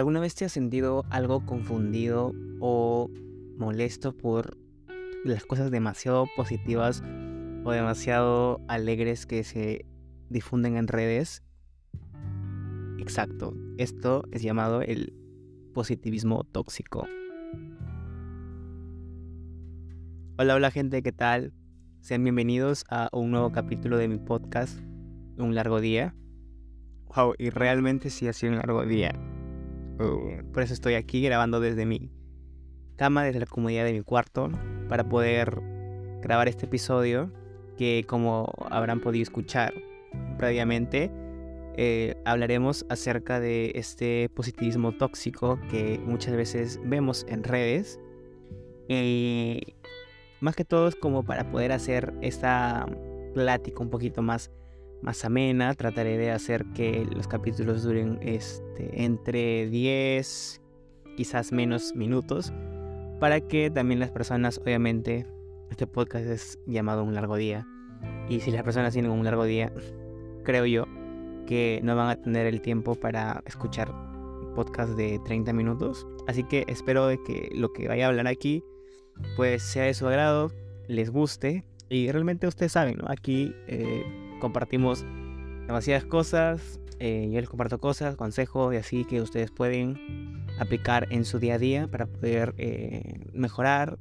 ¿Alguna vez te has sentido algo confundido o molesto por las cosas demasiado positivas o demasiado alegres que se difunden en redes? Exacto, esto es llamado el positivismo tóxico. Hola, hola gente, ¿qué tal? Sean bienvenidos a un nuevo capítulo de mi podcast, Un largo día. Wow, y realmente sí ha sido un largo día. Uh, por eso estoy aquí grabando desde mi cama, desde la comodidad de mi cuarto, para poder grabar este episodio que como habrán podido escuchar previamente, eh, hablaremos acerca de este positivismo tóxico que muchas veces vemos en redes. Eh, más que todo es como para poder hacer esta plática un poquito más más amena. Trataré de hacer que los capítulos duren este, entre 10, quizás menos minutos, para que también las personas, obviamente, este podcast es llamado un largo día. Y si las personas tienen un largo día, creo yo que no van a tener el tiempo para escuchar podcast de 30 minutos. Así que espero de que lo que vaya a hablar aquí pues sea de su agrado, les guste. Y realmente ustedes saben, ¿no? Aquí eh, compartimos demasiadas cosas, eh, yo les comparto cosas, consejos y así que ustedes pueden aplicar en su día a día para poder eh, mejorar,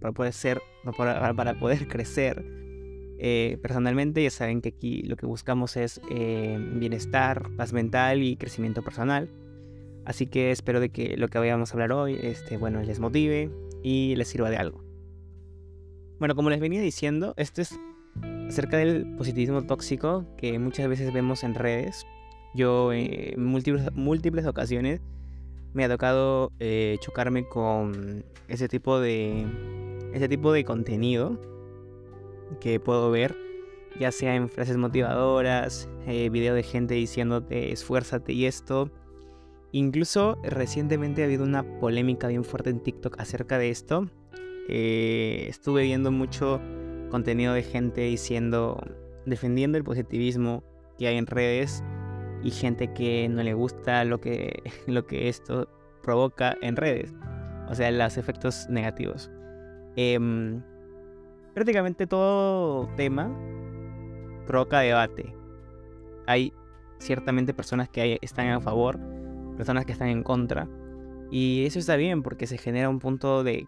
para poder ser, para, poder crecer. Eh, personalmente ya saben que aquí lo que buscamos es bienestar, paz mental y crecimiento personal. Así que espero de que lo que vayamos a hablar hoy este, bueno, les motive y les sirva de algo. Bueno, como les venía diciendo, esto es acerca del positivismo tóxico que muchas veces vemos en redes. Yo eh, en múltiples, múltiples ocasiones me ha tocado eh, chocarme con ese tipo de ese tipo de contenido que puedo ver ya sea en frases motivadoras, eh, video de gente diciéndote esfuérzate y esto. Incluso recientemente ha habido una polémica bien fuerte en TikTok acerca de esto. estuve viendo mucho contenido de gente diciendo, defendiendo el positivismo que hay en redes y gente que no le gusta lo que, lo que esto provoca en redes, o sea, los efectos negativos. Em, prácticamente todo tema provoca debate. Hay ciertamente personas que están a favor, personas que están en contra, y eso está bien porque se genera un punto de...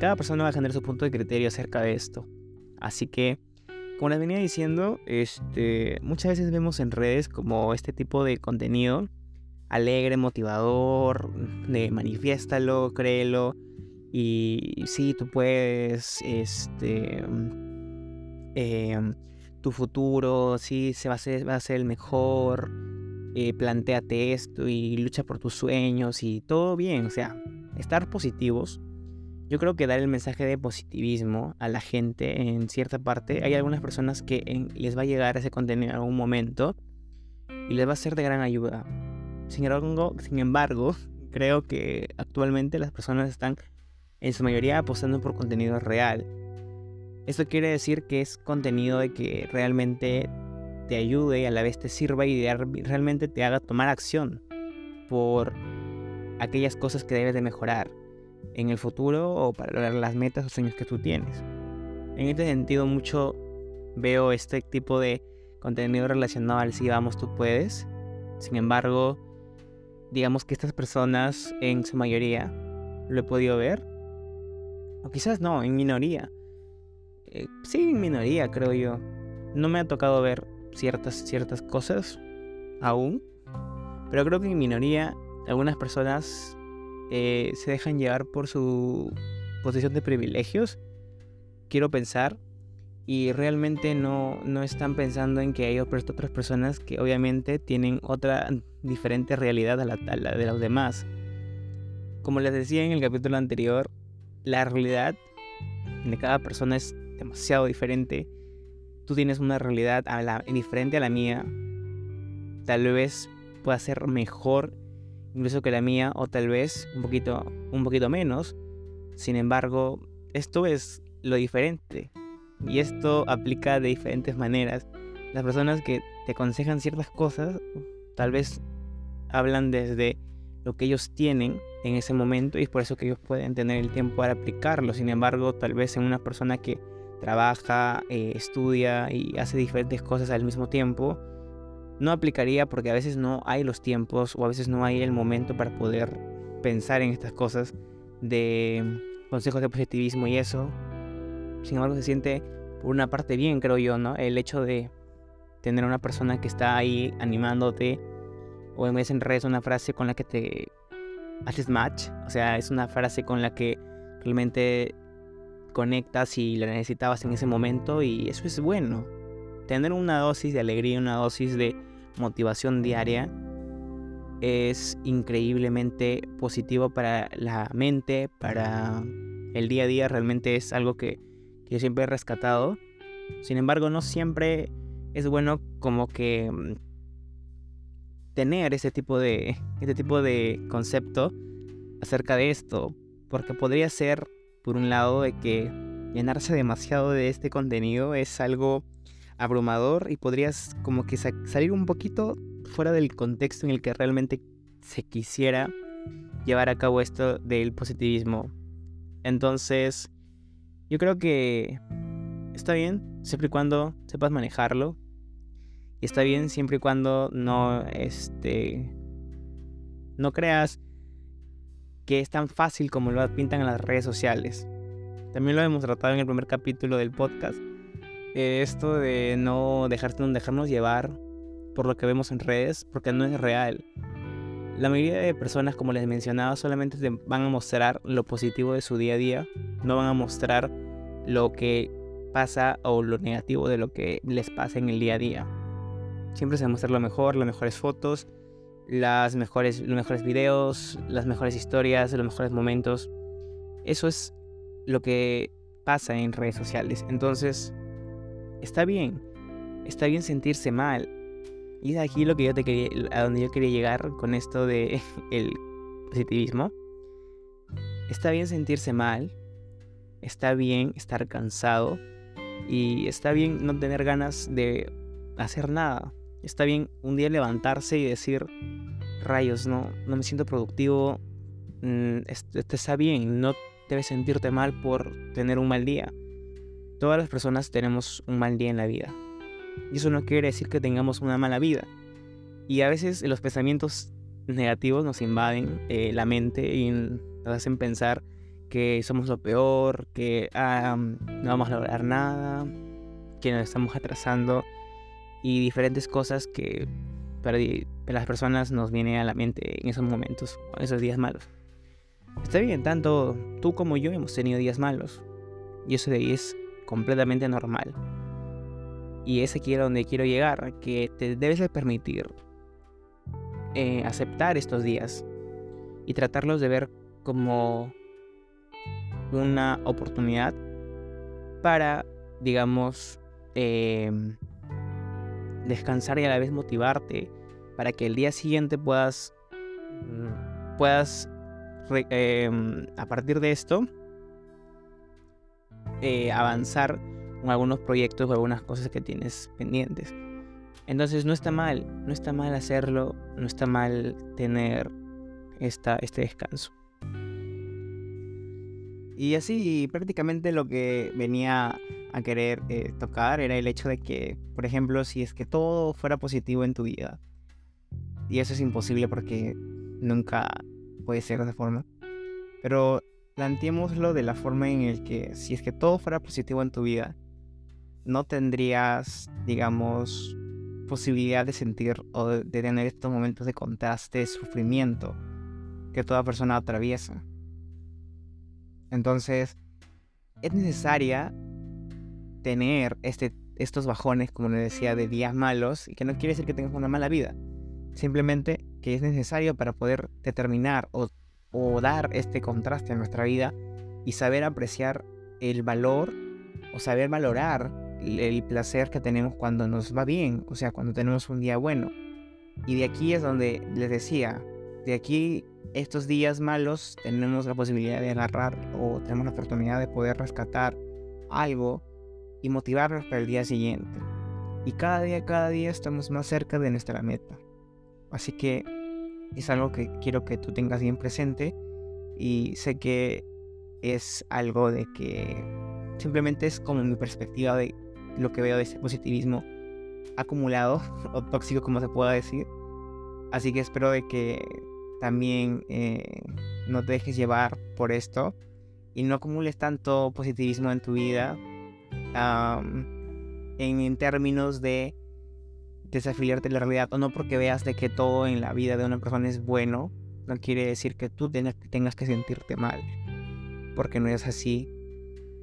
Cada persona va a generar su punto de criterio acerca de esto. Así que, como les venía diciendo, este, muchas veces vemos en redes como este tipo de contenido alegre, motivador, de manifiéstalo, créelo. Y sí, tú puedes, este, em, tu futuro, sí, se va a ser, va a ser el mejor. Eh, planteate esto y lucha por tus sueños y todo bien. O sea, estar positivos yo creo que dar el mensaje de positivismo a la gente en cierta parte, hay algunas personas que les va a llegar ese contenido en algún momento y les va a ser de gran ayuda. Sin embargo, sin embargo, creo que actualmente las personas están en su mayoría apostando por contenido real. Esto quiere decir que es contenido de que realmente te ayude y a la vez te sirva y realmente te haga tomar acción por aquellas cosas que debes de mejorar en el futuro o para lograr las metas o sueños que tú tienes. En este sentido, mucho veo este tipo de contenido relacionado al si vamos, tú puedes. Sin embargo, digamos que estas personas en su mayoría lo he podido ver. O quizás no, en minoría. Eh, sí, en minoría, creo yo. No me ha tocado ver ciertas, ciertas cosas aún. Pero creo que en minoría algunas personas eh, se dejan llevar por su posición de privilegios, quiero pensar, y realmente no, no están pensando en que hay otras personas que obviamente tienen otra diferente realidad a la, de los demás. Como les decía en el capítulo anterior, la realidad de cada persona es demasiado diferente. Tú tienes una realidad diferente a la mía. Tal vez pueda ser mejor incluso que la mía, o tal vez un poquito, un poquito menos. Sin embargo, esto es lo diferente. Y esto aplica de diferentes maneras. Las personas que te aconsejan ciertas cosas, tal vez hablan desde lo que ellos tienen en ese momento y es por eso que ellos pueden tener el tiempo para aplicarlo. Sin embargo, tal vez en una persona que trabaja, eh, estudia y hace diferentes cosas al mismo tiempo, no aplicaría porque a veces no hay los tiempos o a veces no hay el momento para poder pensar en estas cosas de consejos de positivismo y eso. Sin embargo, se siente por una parte bien, creo yo, ¿no? El hecho de tener una persona que está ahí animándote o en vez en redes una frase con la que te haces match, o sea, es una frase con la que realmente conectas y la necesitabas en ese momento y eso es bueno. Tener una dosis de alegría, una dosis de motivación diaria es increíblemente positivo para la mente, para el día a día, realmente es algo que, que yo siempre he rescatado. Sin embargo, no siempre es bueno como que mm, tener ese tipo de, este tipo de concepto acerca de esto, porque podría ser, por un lado, de que llenarse demasiado de este contenido es algo abrumador y podrías como que salir un poquito fuera del contexto en el que realmente se quisiera llevar a cabo esto del positivismo. Entonces, yo creo que está bien, siempre y cuando sepas manejarlo, y está bien siempre y cuando no, este, no creas que es tan fácil como lo pintan en las redes sociales. También lo hemos tratado en el primer capítulo del podcast. Eh, esto de no dejarte, dejarnos llevar por lo que vemos en redes, porque no es real. La mayoría de personas, como les mencionaba, solamente te van a mostrar lo positivo de su día a día, no van a mostrar lo que pasa o lo negativo de lo que les pasa en el día a día. Siempre se muestra lo mejor, las mejores fotos, los mejores videos, las mejores historias, los mejores momentos. Eso es lo que pasa en redes sociales. Entonces, está bien. Está bien sentirse mal. Y es aquí lo que yo te quería, a donde yo quería llegar con esto de el positivismo. Está bien sentirse mal. Está bien estar cansado. Y está bien no tener ganas de hacer nada. Está bien un día levantarse y decir, rayos, no, no me siento productivo, mm, está bien, no debes sentirte mal por tener un mal día. Todas las personas tenemos un mal día en la vida. Y eso no quiere decir que tengamos una mala vida. Y a veces los pensamientos negativos nos invaden eh, la mente y nos hacen pensar que somos lo peor, que ah, no vamos a lograr nada, que nos estamos atrasando y diferentes cosas que para las personas nos viene a la mente en esos momentos, en esos días malos. Está bien, tanto tú como yo hemos tenido días malos y eso de ahí es completamente normal. Y es aquí donde quiero llegar, que te debes de permitir eh, aceptar estos días y tratarlos de ver como una oportunidad para, digamos, eh, descansar y a la vez motivarte para que el día siguiente puedas, mm, puedas em, a partir de esto, eh, avanzar con algunos proyectos o algunas cosas que tienes pendientes. Entonces no está mal, no está mal hacerlo, no está mal tener esta, este descanso. Y así prácticamente lo que venía a querer eh, tocar era el hecho de que, por ejemplo, si es que todo fuera positivo en tu vida, y eso es imposible porque nunca puede ser de esa forma, pero planteémoslo de la forma en la que si es que todo fuera positivo en tu vida, no tendrías, digamos, posibilidad de sentir o de tener estos momentos de contraste, de sufrimiento que toda persona atraviesa. Entonces, es necesaria tener este, estos bajones, como le decía, de días malos, y que no quiere decir que tengas una mala vida. Simplemente que es necesario para poder determinar o, o dar este contraste en nuestra vida y saber apreciar el valor o saber valorar el placer que tenemos cuando nos va bien, o sea, cuando tenemos un día bueno. Y de aquí es donde les decía, de aquí estos días malos tenemos la posibilidad de agarrar o tenemos la oportunidad de poder rescatar algo y motivarnos para el día siguiente. Y cada día, cada día estamos más cerca de nuestra meta. Así que es algo que quiero que tú tengas bien presente y sé que es algo de que simplemente es como mi perspectiva de lo que veo de ese positivismo acumulado o tóxico como se pueda decir. Así que espero de que también eh, no te dejes llevar por esto y no acumules tanto positivismo en tu vida en, términos de desafiliarte de la realidad o no porque veas de que todo en la vida de una persona es bueno, no quiere decir que tú tengas que sentirte mal, porque no es así.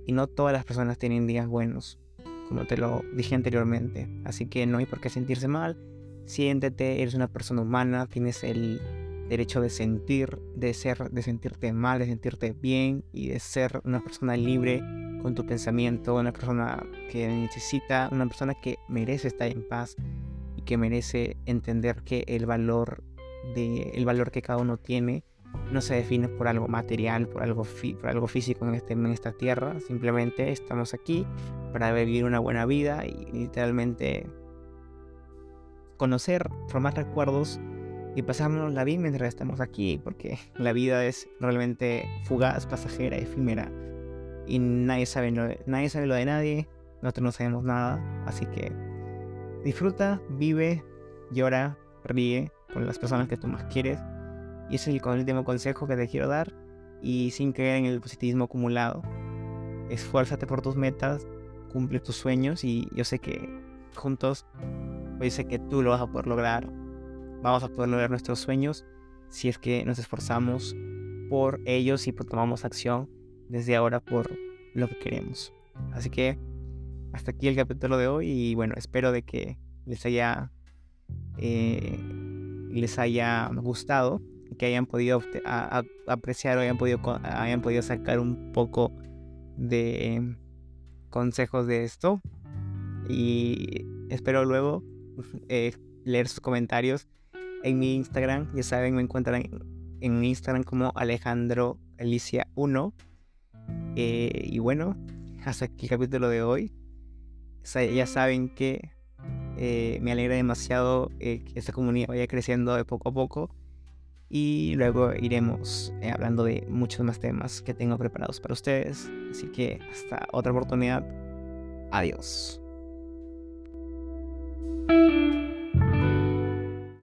Y no todas las personas tienen días buenos, como te lo dije anteriormente, así que no hay por qué sentirse mal, siéntete, eres una persona humana, tienes el derecho de sentir, de ser, de sentirte mal, de sentirte bien y de ser una persona libre con tu pensamiento, una persona que necesita, una persona que merece estar en paz que merece entender que el valor de el valor que cada uno tiene no se define por algo material, por algo, por algo físico en, este, en esta tierra. Simplemente estamos aquí para vivir una buena vida y literalmente conocer, formar recuerdos y pasarnos la vida mientras estamos aquí, porque la vida es realmente fugaz, pasajera, efímera y nadie sabe, nadie sabe lo de nadie, nosotros no sabemos nada, así que disfruta, vive, llora, ríe con las personas que tú más quieres y ese es el último consejo que te quiero dar y sin creer en el positivismo acumulado. Esfuérzate por tus metas, cumple tus sueños y yo sé que juntos, yo sé que tú lo vas a poder lograr. Vamos a poder lograr nuestros sueños si es que nos esforzamos por ellos y tomamos acción desde ahora por lo que queremos. Así que hasta aquí el capítulo de hoy y bueno, espero de que les haya eh, les haya gustado que hayan podido apreciar o hayan podido, hayan podido sacar un poco de consejos de esto. Y espero luego eh, leer sus comentarios en mi Instagram. Ya saben, me encuentran en, Instagram como Alejandro Alicia 1. Eh, y bueno, hasta aquí el capítulo de hoy. Ya saben que eh, me alegra demasiado que esta comunidad vaya creciendo de poco a poco y luego iremos eh, hablando de muchos más temas que tengo preparados para ustedes. Así que hasta otra oportunidad. Adiós.